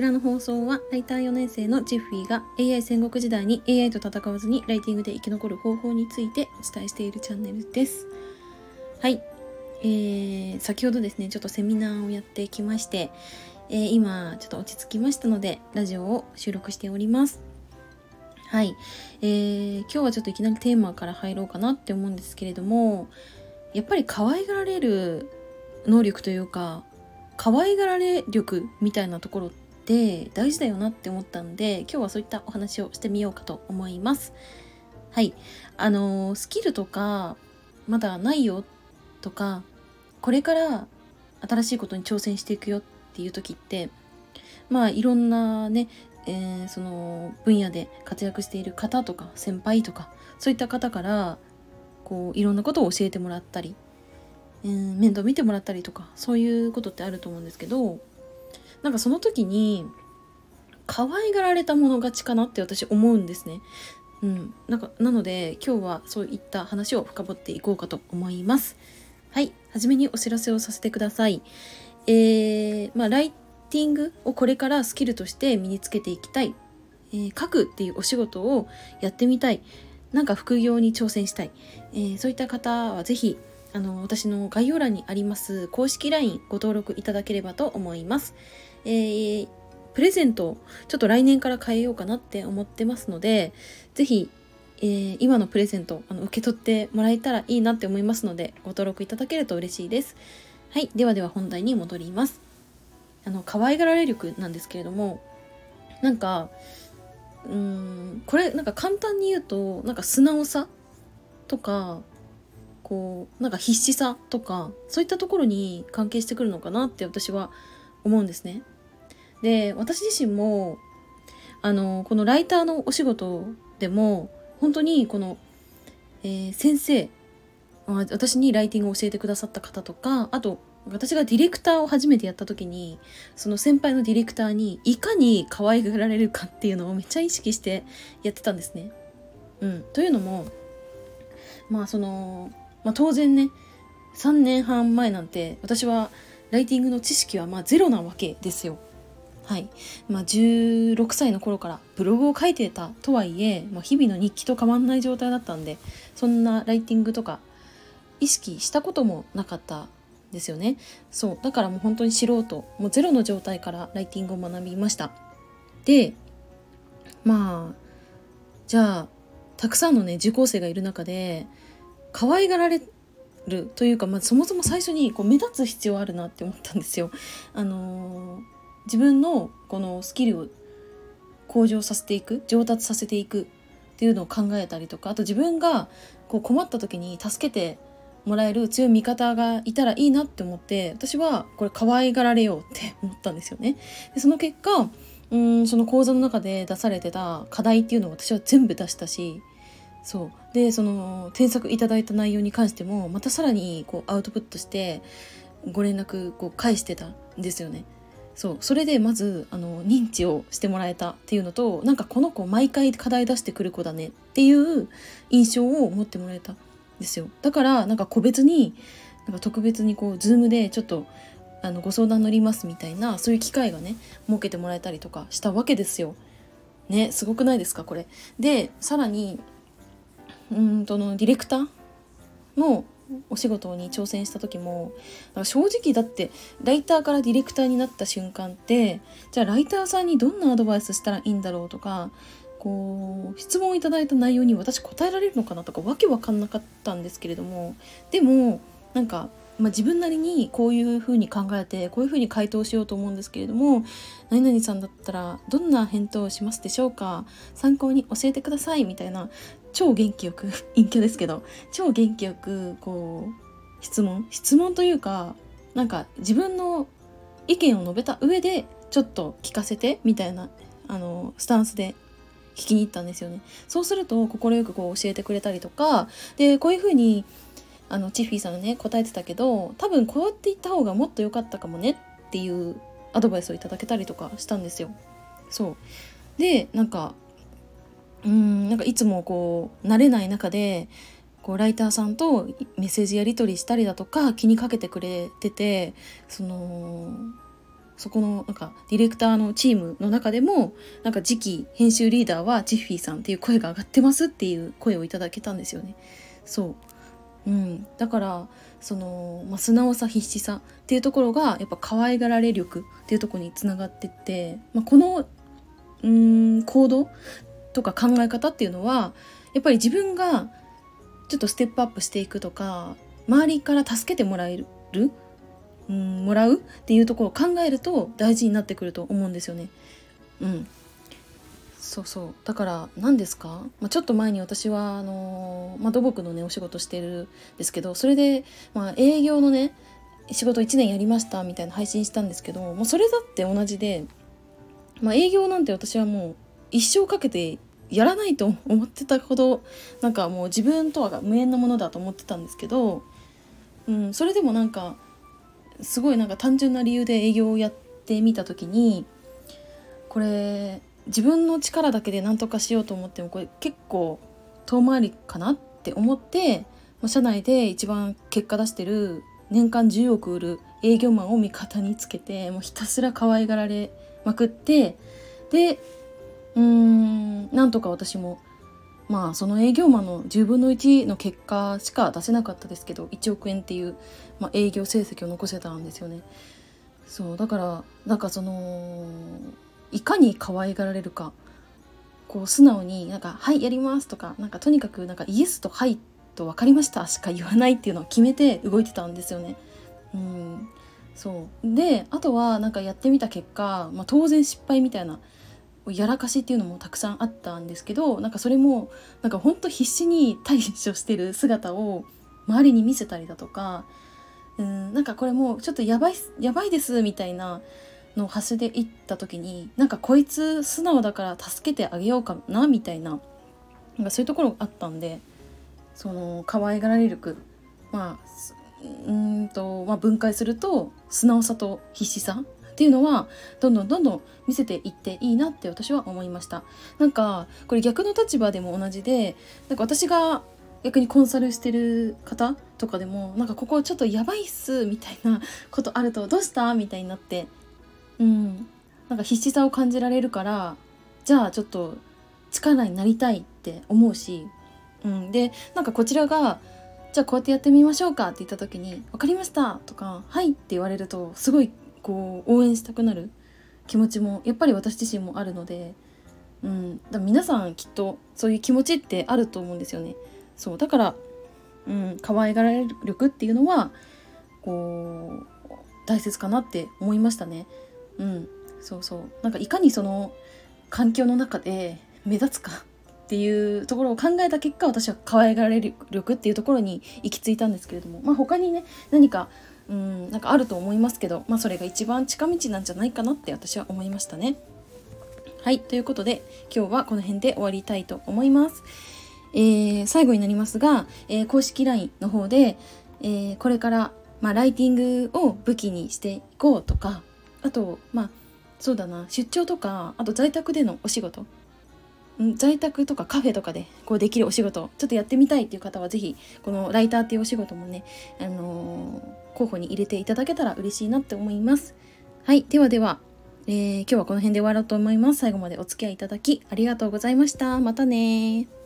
ちらの放送はライター4年生のジェフィーが AI 戦国時代に AI と戦わずにライティングで生き残る方法についてお伝えしているチャンネルです。はい。えー、先ほどですねちょっとセミナーをやってきまして、えー、今ちょっと落ち着きましたのでラジオを収録しております。はい、えー、今日はちょっといきなりテーマから入ろうかなって思うんですけれどもやっぱり可愛がられる能力というか可愛がられ力みたいなところって大事だよなって思ったんで今日はそういったお話をしてみようかと思います。はい。あのスキルとかまだないよとかこれから新しいことに挑戦していくよっていう時ってまあいろんなね、えー、その分野で活躍している方とか先輩とかそういった方からこういろんなことを教えてもらったりえー、面倒見てもらったりとかそういうことってあると思うんですけどなんかその時に可愛がられたもの勝ちかなって私思うんですね。うん、なんかなので今日はそういった話を深掘っていこうかと思います。はい、はじめにお知らせをさせてください。えー、まあ、ライティングをこれからスキルとして身につけていきたい。えー、書くっていうお仕事をやってみたい。なんか副業に挑戦したい。えー、そういった方は是非あの私の概要欄にあります公式 LINE ご登録いただければと思います。えー、プレゼントちょっと来年から変えようかなって思ってますので、ぜひ、えー、今のプレゼントあの受け取ってもらえたらいいなって思いますので、ご登録いただけると嬉しいです。はい、ではでは本題に戻ります。あの可愛がられ力なんですけれども、なんかうーんこれなんか簡単に言うとなんか素直さとかこうなんか必死さとかそういったところに関係してくるのかなって私は思うんですね。で私自身もあのこのライターのお仕事でも本当にこの、えー、先生私にライティングを教えてくださった方とかあと私がディレクターを初めてやった時にその先輩のディレクターにいかに可愛がられるかっていうのをめっちゃ意識してやってたんですね。うん、というのもまあそのまあ、当然ね3年半前なんて私はライティングの知識はまあゼロなわけですよ。はい。まあ、16歳の頃からブログを書いてたとはいえ、まあ、日々の日記と変わんない状態だったんでそんなライティングとか意識したこともなかったですよね。そう。だからもう本当に素人もうゼロの状態からライティングを学びました。でまあじゃあたくさんのね受講生がいる中で可愛がられるというか、まあ、そもそも最初にこう目立つ必要あるなって思ったんですよ。あのー、自分のこのスキルを向上させていく上達させていくっていうのを考えたりとかあと自分がこう困った時に助けてもらえる強い味方がいたらいいなって思って私はこれ可愛がられようって思ったんですよね。でその結果うんその講座の中で出されてた課題っていうのを私は全部出したしそうでその添削いただいた内容に関してもまたさらにこうアウトプットしてご連絡こう返してたんですよね。そうそれでまずあの認知をしてもらえたっていうのとなんかこの子毎回課題出してくる子だねっていう印象を持ってもらえたんですよだからなんか個別になんか特別にこう Zoom でちょっとあのご相談乗りますみたいなそういう機会がね設けてもらえたりとかしたわけですよ。ねすごくないですかこれ。でさらにうんとのディレクターのお仕事に挑戦した時も正直だってライターからディレクターになった瞬間ってじゃあライターさんにどんなアドバイスしたらいいんだろうとかこう質問いただいた内容に私答えられるのかなとかわけわかんなかったんですけれどもでもなんかまあ、自分なりにこういうふうに考えてこういうふうに回答しようと思うんですけれども何々さんだったらどんな返答をしますでしょうか参考に教えてくださいみたいな超元気よく陰キャですけど超元気よくこう質問？質問というかなんか自分の意見を述べた上でちょっと聞かせてみたいなあのスタンスで聞きに行ったんですよね。そうすると快くこう教えてくれたりとかでこういうふうにあのチッフィーさんがね答えてたけど多分こうやって言った方がもっと良かったかもねっていうアドバイスをいただけたりとかしたんですよ。そうでなんかうんなんかいつもこう慣れない中でこうライターさんとメッセージやり取りしたりだとか気にかけてくれててそのそこのなんかディレクターのチームの中でもなんか次期編集リーダーはジッフィーさんっていう声が上がってますっていう声をいただけたんですよね。そううん、だからその、まあ、素直さ必死さっていうところがやっぱ可愛がられ力っていうところにつながってって、まあ、このうん行動とか考え方っていうのはやっぱり自分がちょっとステップアップしていくとか周りから助けてもらえるうんもらうっていうところを考えると大事になってくると思うんですよね。うん、そうそう。だから何ですか、まあ、ちょっと前に私はあのー、まあ、土木のねお仕事してるんですけどそれで、まあ、営業のね仕事1年やりましたみたいな配信したんですけどもうそれだって同じで、まあ、営業なんて私はもう一生かけてやらないと思ってたほどなんかもう自分とは無縁のものだと思ってたんですけど、うん、それでもなんかすごいなんか単純な理由で営業をやってみた時にこれ自分の力だけで何とかしようと思ってもこれ結構遠回りかなって思って社内で一番結果出してる年間10億売る営業マンを味方につけてもうひたすら可愛がられまくってでうんなんとか私もまあその営業マンの10分の1の結果しか出せなかったですけど1億円っていう、まあ、営業成績を残せたんですよね。そうだからなんかそのいかに可愛がられるかこう素直になんか「はいやります」とかなんかとにかくなんかイエスと「はい」と「分かりました」しか言わないっていうのを決めて動いてたんですよね。うんそうであとはなんかやってみた結果、まあ、当然失敗みたいなやらかしっていうのもたくさんあったんですけどなんかそれもなんかほんと必死に対処してる姿を周りに見せたりだとかうんなんかこれもうちょっとやばいやばいですみたいなの端で行った時になんかこいつ素直だから助けてあげようかなみたいななんかそういうところがあったんでその可愛がられる句まあうんと、まあ、分解すると素直さと必死さっていうのはどんどんどんどん見せていっていいなって私は思いました。なんかこれ逆の立場でも同じでなんか私が逆にコンサルしてる方とかでもなんかここちょっとやばいっすみたいなことあるとどうしたみたいになってうん。なんか必死さを感じられるからじゃあちょっと力になりたいって思うし、うん、でなんかこちらがじゃあこうやってやってみましょうかって言った時に「分かりました」とか「はい」って言われるとすごいこう応援したくなる気持ちもやっぱり私自身もあるので、うん、だ皆さんきっとそういう気持ちってあると思うんですよね。そう。だから、うん、可愛がられる力っていうのはこう大切かなって思いましたね。うん、そうそう。なんかいかにその環境の中で目立つかっていうところを考えた結果私は可愛がられる力っていうところに行き着いたんですけれどもまあ他にね何かうんなんかあると思いますけど、まあ、それが一番近道なんじゃないかなって私は思いましたね。はいということで今日はこの辺で終わりたいと思います。えー、最後になりますが、えー、公式 LINE の方で、えー、これから、まあ、ライティングを武器にしていこうとかあとまあそうだな出張とかあと在宅でのお仕事在宅とかカフェとかでこうできるお仕事ちょっとやってみたいっていう方は是非このライターっていうお仕事もね、あのー、候補に入れていただけたら嬉しいなって思います。はい、ではでは、えー、今日はこの辺で終わろうと思います。最後までお付き合いいただきありがとうございました。またね